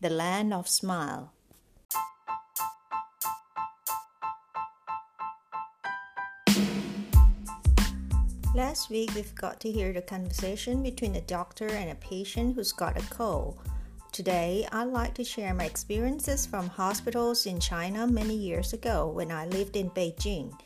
the land of smile. Last week, we've got to hear the conversation between a doctor and a patient who's got a cold. Today, I'd like to share my experiences from hospitals in China many years ago when I lived in Beijing.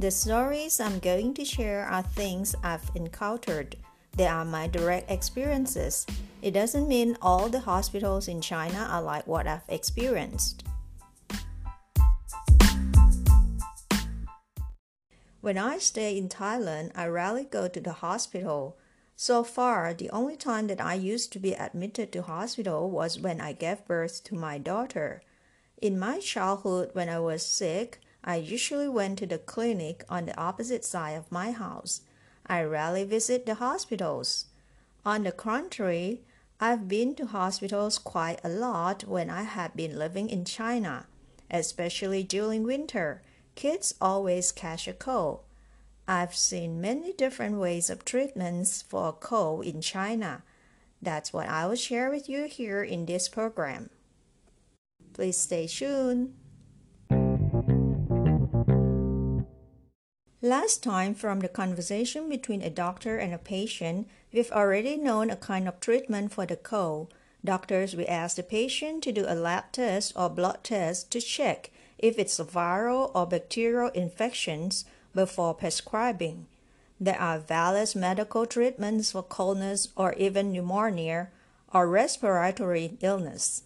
The stories I'm going to share are things I've encountered they are my direct experiences. It doesn't mean all the hospitals in China are like what I've experienced. When I stay in Thailand, I rarely go to the hospital. So far, the only time that I used to be admitted to hospital was when I gave birth to my daughter. In my childhood, when I was sick, I usually went to the clinic on the opposite side of my house. I rarely visit the hospitals. On the contrary, I've been to hospitals quite a lot when I have been living in China, especially during winter. Kids always catch a cold. I've seen many different ways of treatments for a cold in China. That's what I will share with you here in this program. Please stay tuned. Last time, from the conversation between a doctor and a patient, we've already known a kind of treatment for the cold. Doctors will ask the patient to do a lab test or blood test to check if it's a viral or bacterial infections before prescribing. There are various medical treatments for coldness or even pneumonia or respiratory illness.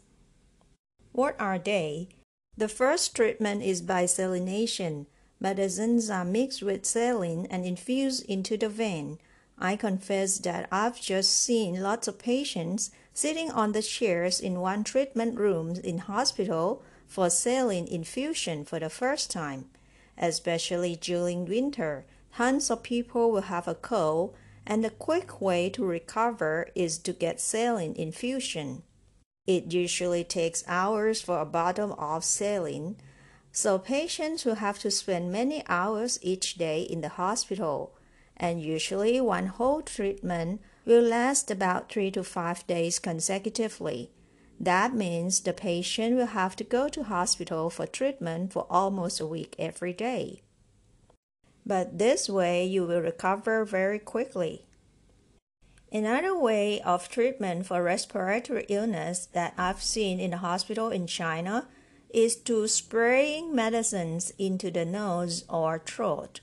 What are they? The first treatment is by salination Medicines are mixed with saline and infused into the vein. I confess that I've just seen lots of patients sitting on the chairs in one treatment room in hospital for saline infusion for the first time. Especially during winter, tons of people will have a cold, and the quick way to recover is to get saline infusion. It usually takes hours for a bottle of saline so patients will have to spend many hours each day in the hospital, and usually one whole treatment will last about three to five days consecutively. That means the patient will have to go to hospital for treatment for almost a week every day. But this way you will recover very quickly. Another way of treatment for respiratory illness that I've seen in the hospital in China is to spraying medicines into the nose or throat.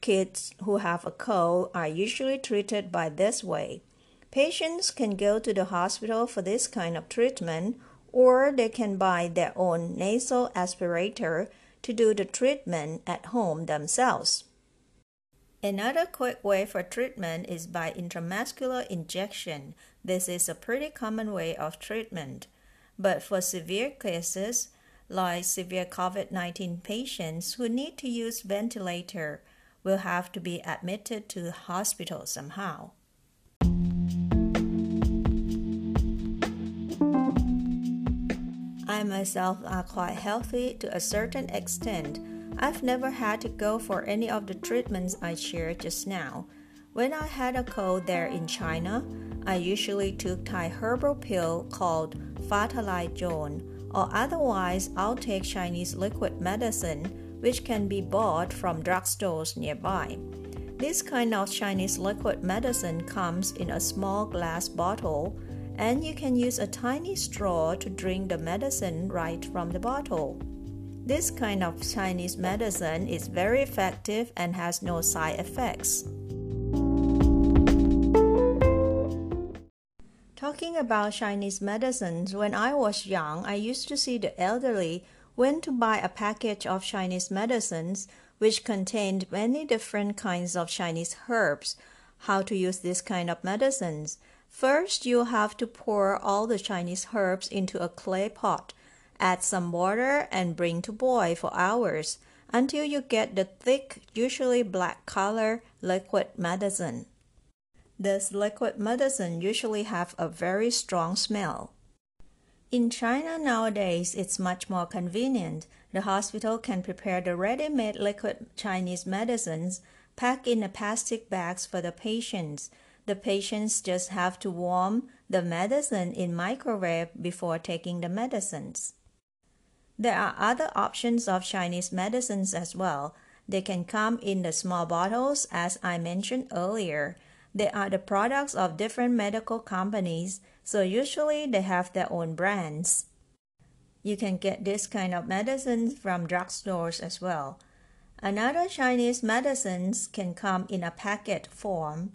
Kids who have a cold are usually treated by this way. Patients can go to the hospital for this kind of treatment, or they can buy their own nasal aspirator to do the treatment at home themselves. Another quick way for treatment is by intramuscular injection. This is a pretty common way of treatment. But for severe cases, like severe COVID 19 patients who need to use ventilator will have to be admitted to hospital somehow. I myself are quite healthy to a certain extent. I've never had to go for any of the treatments I shared just now. When I had a cold there in China, I usually took Thai herbal pill called Fatalai or otherwise I'll take Chinese liquid medicine, which can be bought from drugstores nearby. This kind of Chinese liquid medicine comes in a small glass bottle, and you can use a tiny straw to drink the medicine right from the bottle. This kind of Chinese medicine is very effective and has no side effects. Talking about Chinese medicines, when I was young, I used to see the elderly went to buy a package of Chinese medicines which contained many different kinds of Chinese herbs. How to use this kind of medicines? First, you have to pour all the Chinese herbs into a clay pot. Add some water and bring to boil for hours until you get the thick, usually black color liquid medicine. This liquid medicine usually have a very strong smell. In China nowadays, it's much more convenient. The hospital can prepare the ready-made liquid Chinese medicines packed in the plastic bags for the patients. The patients just have to warm the medicine in microwave before taking the medicines. There are other options of Chinese medicines as well. They can come in the small bottles as I mentioned earlier. They are the products of different medical companies, so usually they have their own brands. You can get this kind of medicines from drugstores as well. Another Chinese medicines can come in a packet form.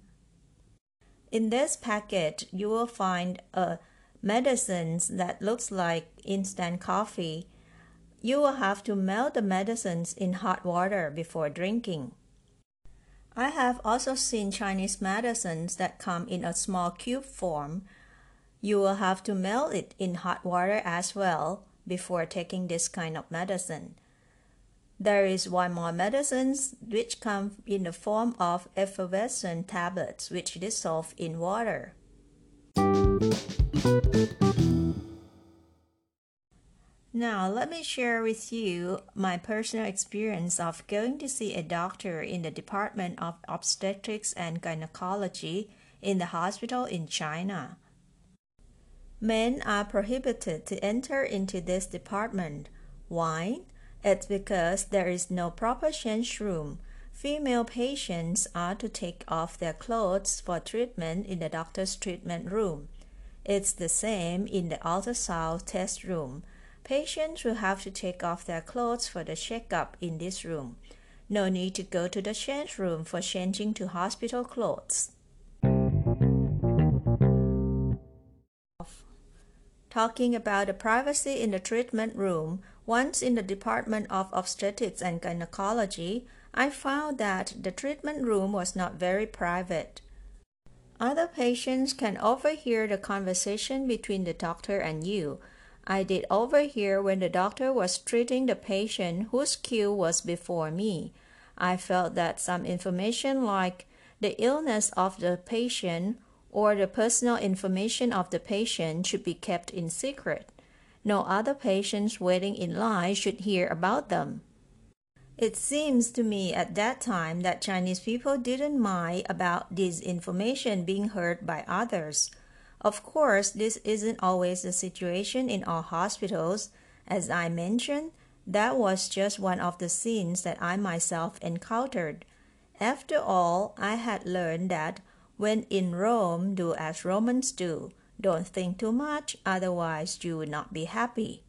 In this packet, you will find a medicines that looks like instant coffee. You will have to melt the medicines in hot water before drinking. I have also seen Chinese medicines that come in a small cube form. You will have to melt it in hot water as well before taking this kind of medicine. There is one more medicines which come in the form of effervescent tablets which dissolve in water. Now, let me share with you my personal experience of going to see a doctor in the Department of Obstetrics and Gynecology in the hospital in China. Men are prohibited to enter into this department. Why? It's because there is no proper change room. Female patients are to take off their clothes for treatment in the doctor's treatment room. It's the same in the ultrasound test room Patients will have to take off their clothes for the checkup in this room. No need to go to the change room for changing to hospital clothes. Talking about the privacy in the treatment room, once in the Department of Obstetrics and Gynecology, I found that the treatment room was not very private. Other patients can overhear the conversation between the doctor and you, I did overhear when the doctor was treating the patient whose queue was before me. I felt that some information like the illness of the patient or the personal information of the patient should be kept in secret. No other patients waiting in line should hear about them. It seems to me at that time that Chinese people didn't mind about this information being heard by others. Of course, this isn't always the situation in all hospitals. As I mentioned, that was just one of the scenes that I myself encountered. After all, I had learned that when in Rome, do as Romans do. Don't think too much, otherwise, you will not be happy.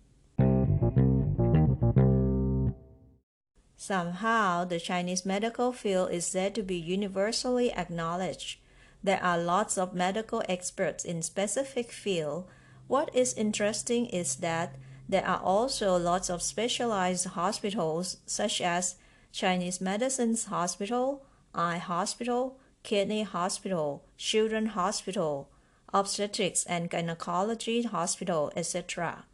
Somehow, the Chinese medical field is said to be universally acknowledged. There are lots of medical experts in specific field. What is interesting is that there are also lots of specialized hospitals such as Chinese Medicine's Hospital, Eye Hospital, Kidney Hospital, Children Hospital, Obstetrics and Gynecology Hospital, etc.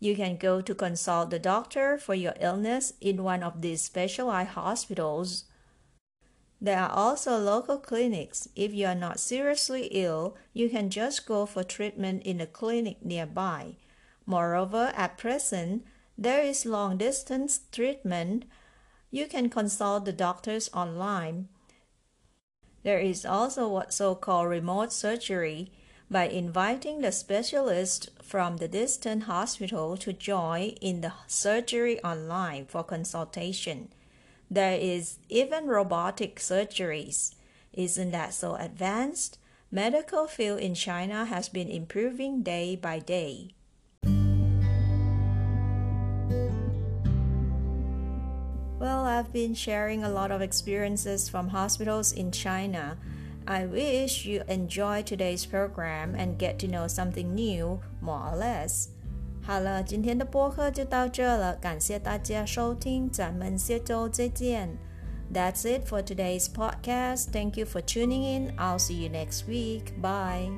You can go to consult the doctor for your illness in one of these specialized hospitals there are also local clinics. If you are not seriously ill, you can just go for treatment in a clinic nearby. Moreover, at present, there is long distance treatment. You can consult the doctors online. There is also what so called remote surgery by inviting the specialist from the distant hospital to join in the surgery online for consultation. There is even robotic surgeries. Isn't that so advanced? Medical field in China has been improving day by day. Well, I've been sharing a lot of experiences from hospitals in China. I wish you enjoy today's program and get to know something new, more or less. 好了，今天的播客就到这了，感谢大家收听，咱们下周再见。That's it for today's podcast. Thank you for tuning in. I'll see you next week. Bye.